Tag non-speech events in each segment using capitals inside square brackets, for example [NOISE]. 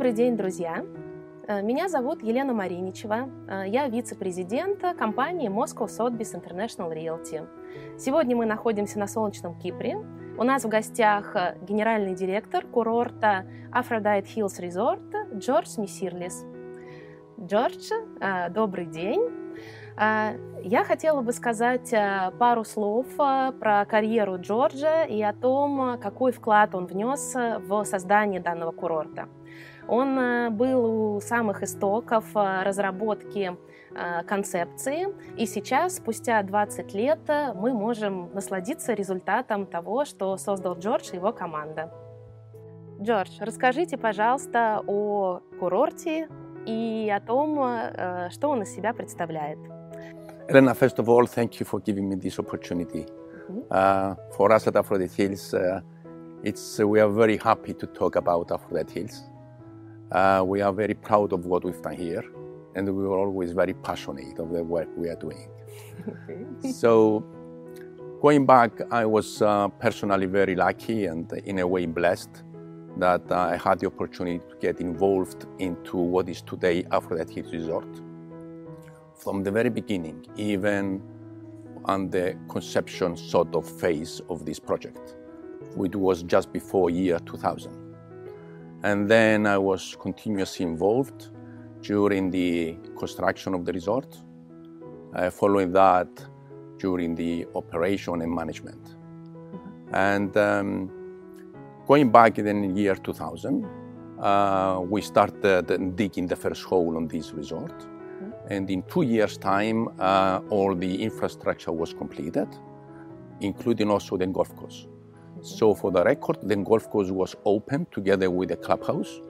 Добрый день, друзья! Э, меня зовут Елена Мариничева. Э, я вице-президент компании Moscow Sotheby's International Realty. Сегодня мы находимся на солнечном Кипре. У нас в гостях э, генеральный директор курорта Aphrodite Hills Resort Джордж Мисирлис. Джордж, добрый день! Я хотела бы сказать пару слов про карьеру Джорджа и о том, какой вклад он внес в создание данного курорта. Он э, был у самых истоков э, разработки э, концепции, и сейчас, спустя 20 лет, мы можем насладиться результатом того, что создал Джордж и его команда. Джордж, расскажите, пожалуйста, о курорте и о том, что он из себя представляет. Elena, first of all, thank you for giving me this opportunity. Uh, for us at Aphrodite Hills, uh, it's, uh, we are very happy to talk about Aphrodite Hills. Uh, we are very proud of what we've done here, and we were always very passionate of the work we are doing. so, going back, I was uh, personally very lucky and, in a way, blessed that I had the opportunity to get involved into what is today Aphrodite Resort. From the very beginning, even on the conception sort of phase of this project, which was just before year 2000. And then I was continuously involved during the construction of the resort, uh, following that during the operation and management. Mm-hmm. And um, going back in the year 2000, uh, we started digging the first hole on this resort. Mm-hmm. And in two years' time, uh, all the infrastructure was completed, including also the golf course. So for the record, the golf course was opened together with the clubhouse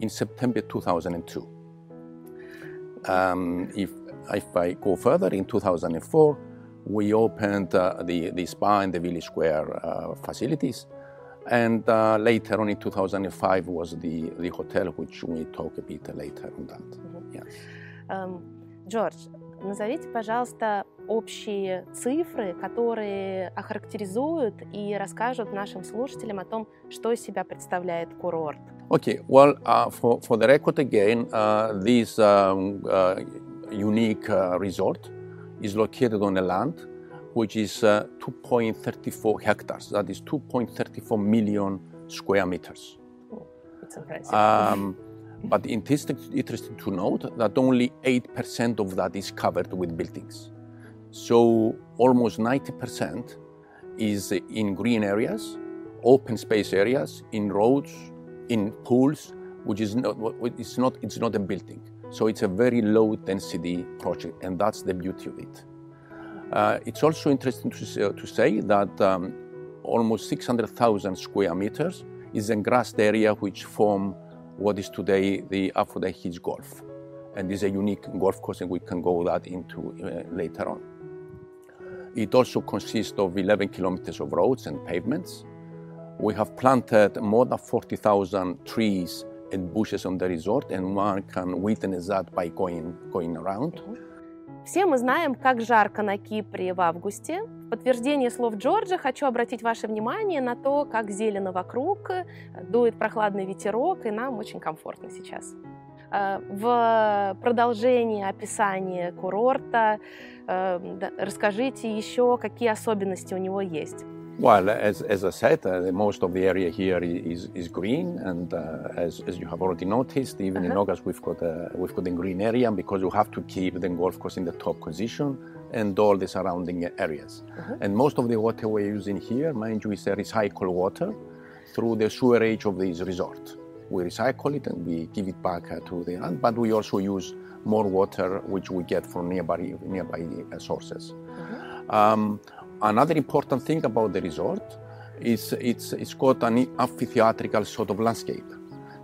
in September 2002. Um, if, if I go further, in 2004, we opened uh, the, the spa and the Village Square uh, facilities. And uh, later on in 2005 was the, the hotel, which we talk a bit later on that. Mm-hmm. Yes. Um, George, назовите, пожалуйста, общие цифры, которые охарактеризуют и расскажут нашим слушателям о том, что из себя представляет курорт. Okay, well, uh, for, for the record again, uh, this um, uh, unique uh, resort is located on a land which is uh, 2.34 hectares, that is 2.34 million square meters. Oh, it's impressive. Um, but it is interesting to note that only 8% of that is covered with buildings. So almost 90% is in green areas, open space areas, in roads, in pools, which is not, it's not, it's not a building. So it's a very low density project, and that's the beauty of it. Uh, it's also interesting to, to say that um, almost 600,000 square meters is a grassed area which form what is today the Aphrodite Hills Golf. And this is a unique golf course, and we can go that into uh, later on. It also consists of 11 kilometers of roads and pavements. We have planted more than 40,000 trees and bushes on the resort, and one can witness that by going, going around. Все мы знаем, как жарко на Кипре в августе, В подтверждение слов Джорджа хочу обратить ваше внимание на то, как зелено вокруг, дует прохладный ветерок, и нам очень комфортно сейчас. В продолжении описания курорта расскажите еще, какие особенности у него есть. Well, as, as I said, uh, most of the area here is, is green, and uh, as, as you have already noticed, even uh-huh. in August we've got a, we've got a green area because you have to keep the golf course in the top position and all the surrounding areas. Uh-huh. And most of the water we're using here, mind you, is a recycled water through the sewerage of this resort. We recycle it and we give it back uh, to the land, but we also use more water which we get from nearby nearby uh, sources. Mm-hmm. Um, another important thing about the resort is it's it's got an amphitheatrical sort of landscape.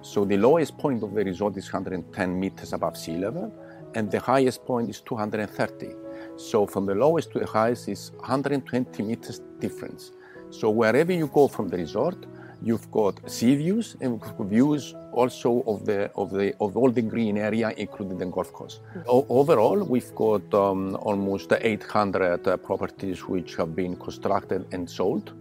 So the lowest point of the resort is 110 meters above sea level, and the highest point is 230. So from the lowest to the highest is 120 meters difference. So wherever you go from the resort, You've got sea views and views also of the of the of all the green area, including the golf course. O- overall, we've got um, almost 800 uh, properties which have been constructed and sold.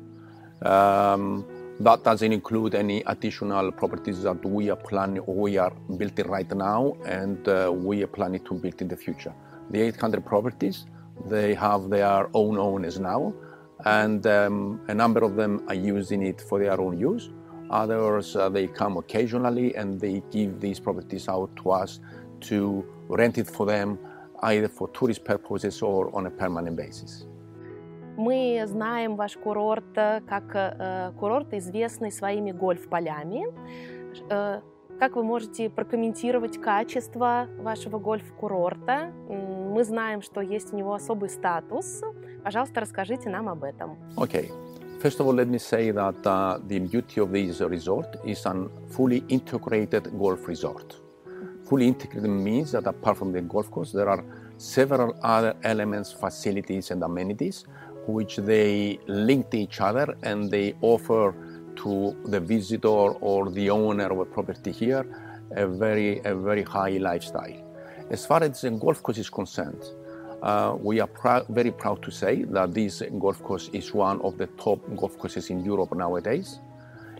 Um, That doesn't include any additional properties that we are planning or we are building right now and uh, we are planning to build in the future The 800 properties, they have their own owners now and um, a number of them are using it for their own use. Others, uh, they come occasionally and they give these properties out to us to rent it for them either for tourist purposes or on a permanent basis. Мы знаем ваш курорт как э, курорт, известный своими гольф-полями. Э, как вы можете прокомментировать качество вашего гольф-курорта? Мы знаем, что есть у него особый статус. Пожалуйста, расскажите нам об этом. Okay. First of all, let me say that uh, the beauty of this resort is a fully integrated golf resort. Fully integrated means that apart from the golf course, there are several other elements, facilities, and amenities which they link to each other and they offer to the visitor or the owner of a property here a very, a very high lifestyle. As far as the golf course is concerned, uh, we are very proud to say that this golf course is one of the top golf courses in Europe nowadays.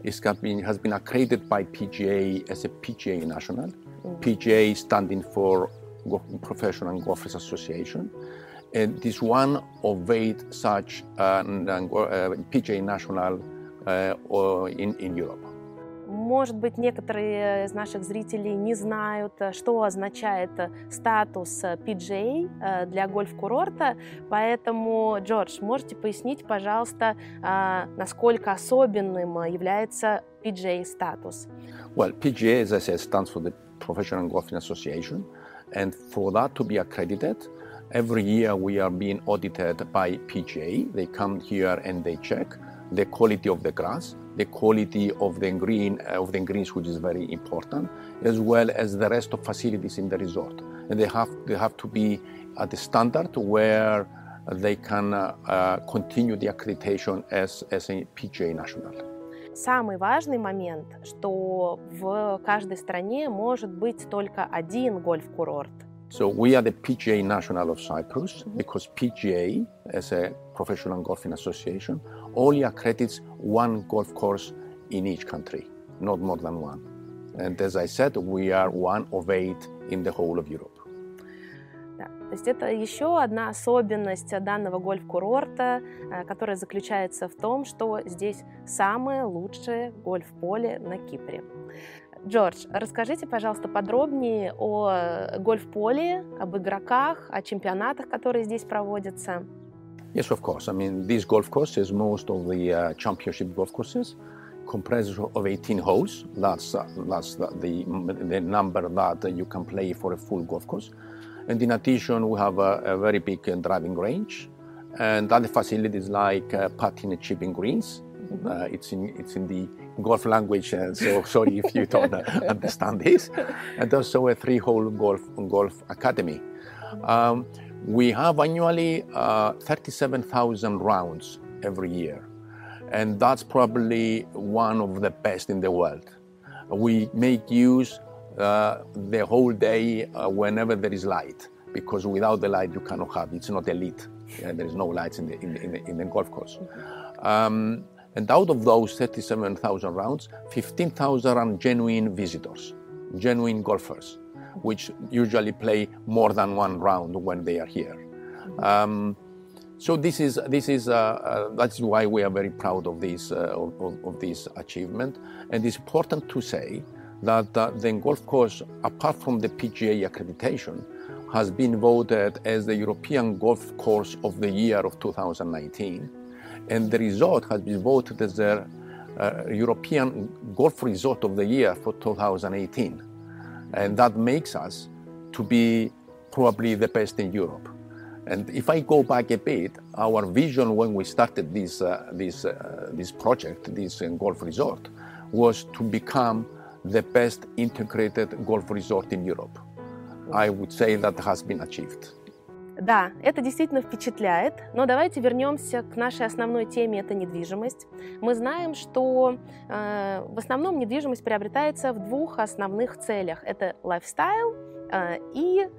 It has been accredited by PGA as a PGA national. Mm-hmm. PGA standing for Professional Golfers Association. And this one of eight such uh, uh, PGA national uh, in, in Europe. Может быть, некоторые из наших зрителей не знают, что означает статус PGA для гольф-курорта, поэтому, Джордж, можете пояснить, пожалуйста, насколько особенным является PGA-статус? Well, PGA, as I said, stands for the Professional Golfing Association, and for that to be accredited, every year we are being audited by PGA. They come here and they check the quality of the grass, the quality of the green uh, of the greens, which is very important, as well as the rest of facilities in the resort. And they have they have to be at the standard where they can uh, uh, continue the accreditation as, as a PGA national. Самый важный момент, что в каждой стране может быть только один гольф-курорт – So we are the PGA National of Cyprus because PGA, as a professional golfing association, only accredits one golf course in each country, not more than one. And as I said, we are one of eight in the whole of Europe. То есть это еще одна особенность данного гольф-курорта, которая заключается в том, что здесь самое лучшее гольф-поле на Кипре. Джордж, расскажите, пожалуйста, подробнее о гольф-поле, об игроках, о чемпионатах, которые здесь проводятся. Yes, of course. I mean, this golf course is most of the uh, championship golf courses, comprises of 18 holes. That's uh, that's the, the, the number that you can play for a full golf course. And in addition, we have a, a very big uh, driving range and other facilities like uh, putting and chipping greens. Uh, it's in it's in the golf language, uh, so [LAUGHS] sorry if you don't uh, understand this. And also a three-hole golf golf academy. Um, we have annually uh, 37,000 rounds every year, and that's probably one of the best in the world. We make use uh, the whole day uh, whenever there is light, because without the light you cannot have. It's not elite. Yeah, there is no lights in the in the, in the, in the golf course. Um, and out of those 37,000 rounds, 15,000 are genuine visitors, genuine golfers, which usually play more than one round when they are here. Um, so this is this is uh, uh, that's why we are very proud of this uh, of, of, this achievement, and it's important to say that uh, the golf course, apart from the PGA accreditation, has been voted as the European Golf Course of the Year of 2019 and the resort has been voted as the uh, European Golf Resort of the Year for 2018. And that makes us to be probably the best in Europe. And if I go back a bit, our vision when we started this, uh, this, uh, this project, this uh, golf resort, was to become the best integrated golf resort in Europe. I would say that has been achieved. Да, это действительно впечатляет, но давайте вернемся к нашей основной теме, это недвижимость. Мы знаем, что э, в основном недвижимость приобретается в двух основных целях. Это лайфстайл э, и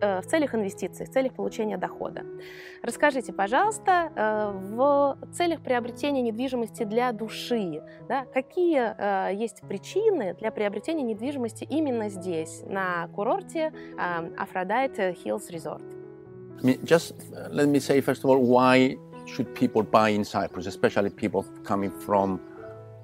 в целях инвестиций, в целях получения дохода. Расскажите, пожалуйста, в целях приобретения недвижимости для души, да, какие есть причины для приобретения недвижимости именно здесь, на курорте Aphrodite Hills Resort? Just let me say first of all why should people buy in Cyprus, especially people coming from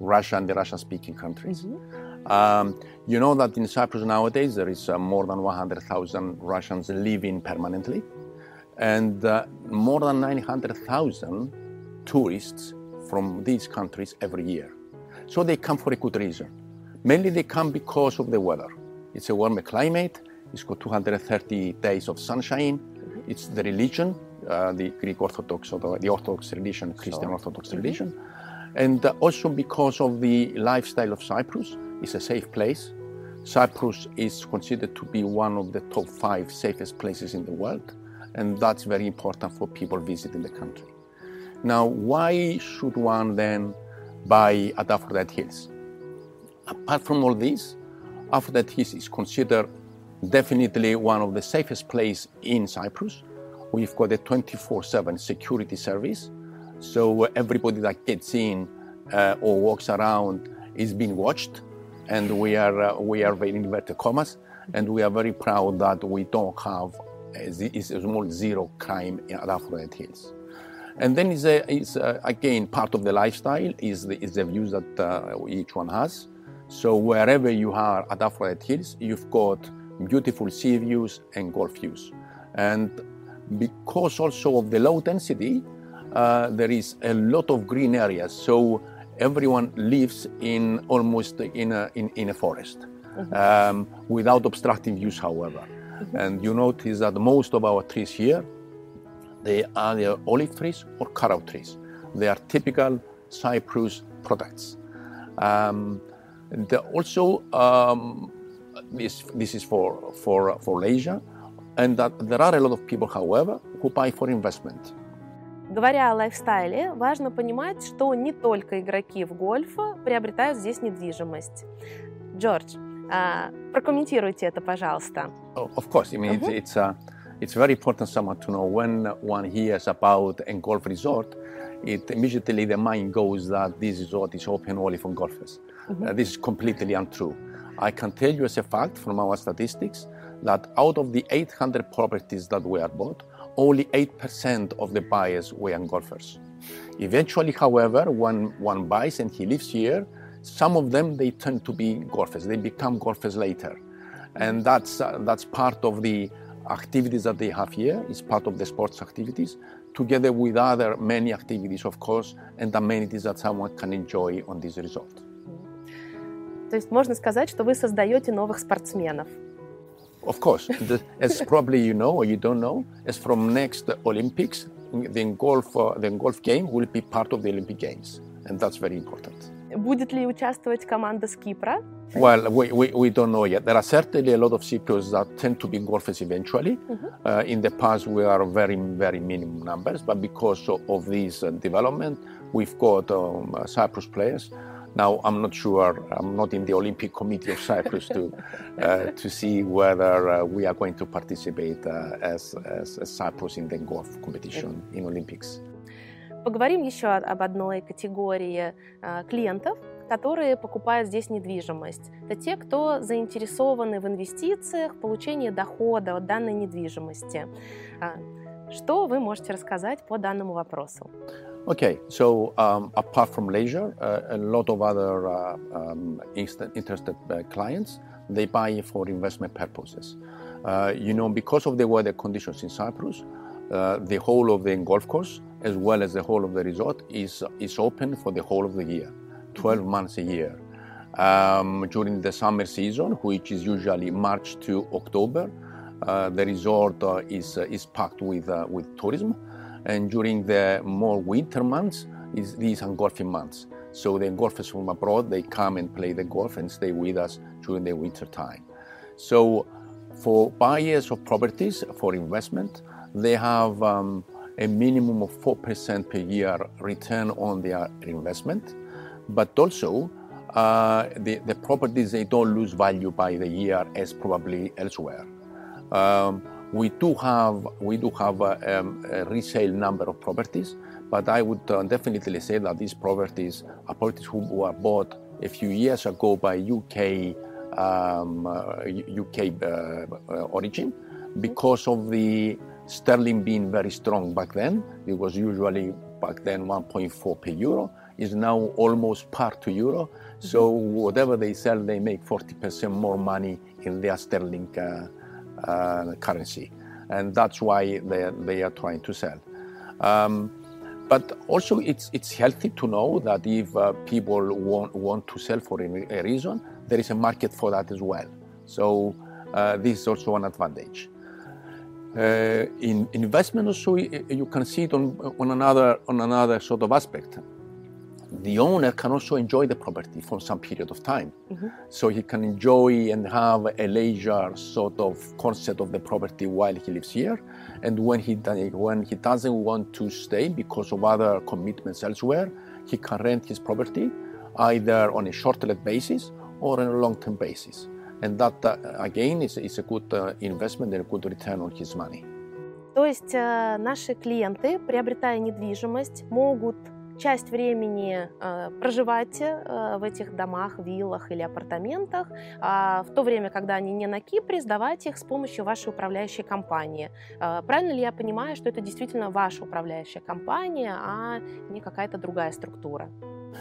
Russia and the Russian-speaking countries. Mm-hmm. Um, you know that in Cyprus nowadays there is uh, more than 100,000 Russians living permanently, and uh, more than 900,000 tourists from these countries every year. So they come for a good reason. Mainly they come because of the weather. It's a warmer climate. It's got 230 days of sunshine. It's the religion, uh, the Greek Orthodox or the, the Orthodox religion, Christian Orthodox mm-hmm. religion and also because of the lifestyle of Cyprus. It's a safe place. Cyprus is considered to be one of the top five safest places in the world, and that's very important for people visiting the country. Now, why should one then buy at Aphrodite Hills? Apart from all this, Aphrodite Hills is considered definitely one of the safest places in Cyprus. We've got a 24 7 security service so everybody that gets in uh, or walks around is being watched, and we are uh, we are very inverted commas, and we are very proud that we don't have is almost zero crime at Aphrodite Hills. And then is, a, a, again part of the lifestyle is the, is the views that uh, each one has. So wherever you are at Aphrodite Hills, you've got beautiful sea views and golf views. And because also of the low density, uh, there is a lot of green areas. So everyone lives in almost in a, in, in a forest mm-hmm. um, without obstructing views, however. Mm-hmm. And you notice that most of our trees here, they are either olive trees or carob trees. They are typical Cyprus products. Um, and also, um, this, this is for, for, for leisure, and that there are a lot of people, however, who buy for investment. Говоря о лайфстайле, важно понимать, что не только игроки в гольф приобретают здесь недвижимость. Джордж, uh, прокомментируйте это, пожалуйста. Oh, of course, I mean, uh-huh. it's, it's, uh, it's very important someone to know when one hears about a golf resort, it immediately the mind goes that this resort is open only for golfers. Uh-huh. Uh, this is completely untrue. I can tell you as a fact from our statistics that out of the 800 properties that were bought, only 8% of the buyers were golfers. Eventually, however, when one buys and he lives here, some of them they tend to be golfers. They become golfers later, and that's uh, that's part of the activities that they have here. It's part of the sports activities, together with other many activities, of course, and amenities that someone can enjoy on this resort. То есть можно сказать, что вы создаете новых спортсменов. Of course, the, as probably you know or you don't know, as from next Olympics, the golf, uh, the golf game will be part of the Olympic Games, and that's very important. Будет ли участвовать команда с Кипра? Well, we, we, we don't know yet. There are certainly a lot of Cypriots that tend to be golfers eventually. Mm-hmm. Uh, in the past, we are very, very minimum numbers, but because of, of this uh, development, we've got um, Cyprus players now, I'm not sure, I'm not in the Olympic Committee of Cyprus to, uh, to see whether uh, we are going to participate uh, as, as, as, Cyprus in the golf competition in Olympics. Поговорим еще об одной категории клиентов, которые покупают здесь недвижимость. Это те, кто заинтересованы в инвестициях, получении дохода от данной недвижимости. Что вы можете рассказать по данному вопросу? Okay, so um, apart from leisure, uh, a lot of other uh, um, interested uh, clients they buy for investment purposes. Uh, you know, because of the weather conditions in Cyprus, uh, the whole of the golf course, as well as the whole of the resort, is is open for the whole of the year, 12 months a year. Um, during the summer season, which is usually March to October, uh, the resort is is packed with with tourism. And during the more winter months, is these are golfing months. So the golfers from abroad, they come and play the golf and stay with us during the winter time. So for buyers of properties for investment, they have um, a minimum of 4% per year return on their investment. But also, uh, the, the properties, they don't lose value by the year as probably elsewhere. Um, We do have we do have a, um, a resale number of properties, but I would uh, definitely say that these properties are properties who were bought a few years ago by UK um, uh, UK uh, uh, origin because of the sterling being very strong back then. It was usually back then 1.4 per euro. Is now almost par to euro. So whatever they sell, they make 40% more money in their sterling uh, uh, currency, and that's why they they are trying to sell. Um, but also, it's it's healthy to know that if uh, people want want to sell for a reason, there is a market for that as well. So uh, this is also an advantage. Uh, in investment also you can see it on, on another on another sort of aspect the owner can also enjoy the property for some period of time. Mm-hmm. So he can enjoy and have a leisure sort of concept of the property while he lives here. And when he, when he doesn't want to stay because of other commitments elsewhere, he can rent his property either on a short-let basis or on a long-term basis. And that, uh, again, is, is a good uh, investment and a good return on his money. То есть э, наши клиенты, приобретая недвижимость, могут часть времени э, проживать э, в этих домах, виллах или апартаментах, а в то время, когда они не на Кипре, сдавать их с помощью вашей управляющей компании. Э, правильно ли я понимаю, что это действительно ваша управляющая компания, а не какая-то другая структура?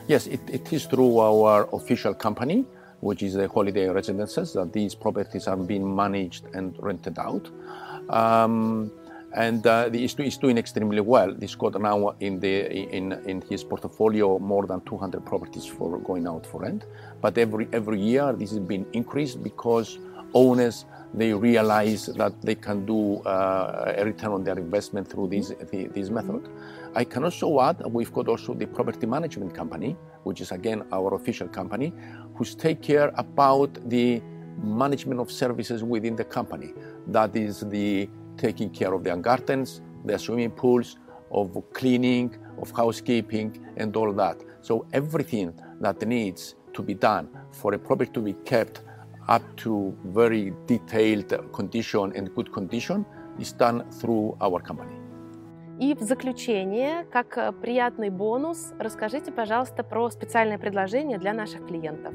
Yes, it, it is through our official company, which is the Holiday Residences, that these properties are being managed and rented out. Um, and uh, he's, doing extremely well. He's got now in the in in his portfolio more than 200 properties for going out for rent. But every every year this has been increased because owners they realize that they can do uh, a return on their investment through this the, this method. I can also add we've got also the property management company, which is again our official company, who's take care about the management of services within the company. That is the taking care of their gardens, their swimming pools, of cleaning, of housekeeping, and all that. So everything that needs to be done for a property to be kept up to very detailed condition and good condition is done through our company. И в заключение, как приятный бонус, расскажите, пожалуйста, про специальное предложение для наших клиентов.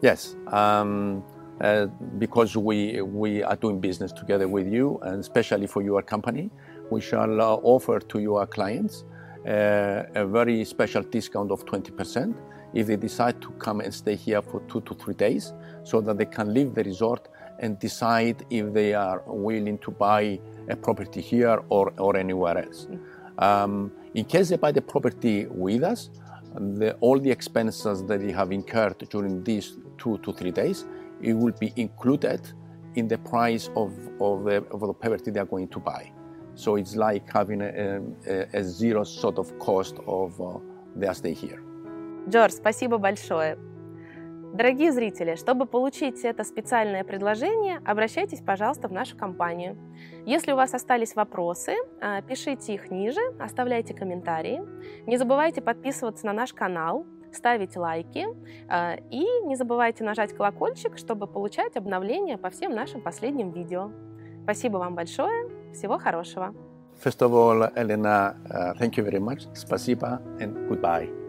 Yes. Um, uh, because we, we are doing business together with you, and especially for your company, we shall uh, offer to your clients uh, a very special discount of 20% if they decide to come and stay here for two to three days so that they can leave the resort and decide if they are willing to buy a property here or, or anywhere else. Um, in case they buy the property with us, the, all the expenses that they have incurred during these two to three days it will be included in the price of, of, the, of the property they are going to buy. So it's like having a, a, a zero sort of cost of uh, their stay here. Джордж, спасибо большое. Дорогие зрители, чтобы получить это специальное предложение, обращайтесь, пожалуйста, в нашу компанию. Если у вас остались вопросы, пишите их ниже, оставляйте комментарии. Не забывайте подписываться на наш канал, ставить лайки и не забывайте нажать колокольчик, чтобы получать обновления по всем нашим последним видео. Спасибо вам большое, всего хорошего. First of all, Elena, uh, thank you very much. Спасибо and goodbye.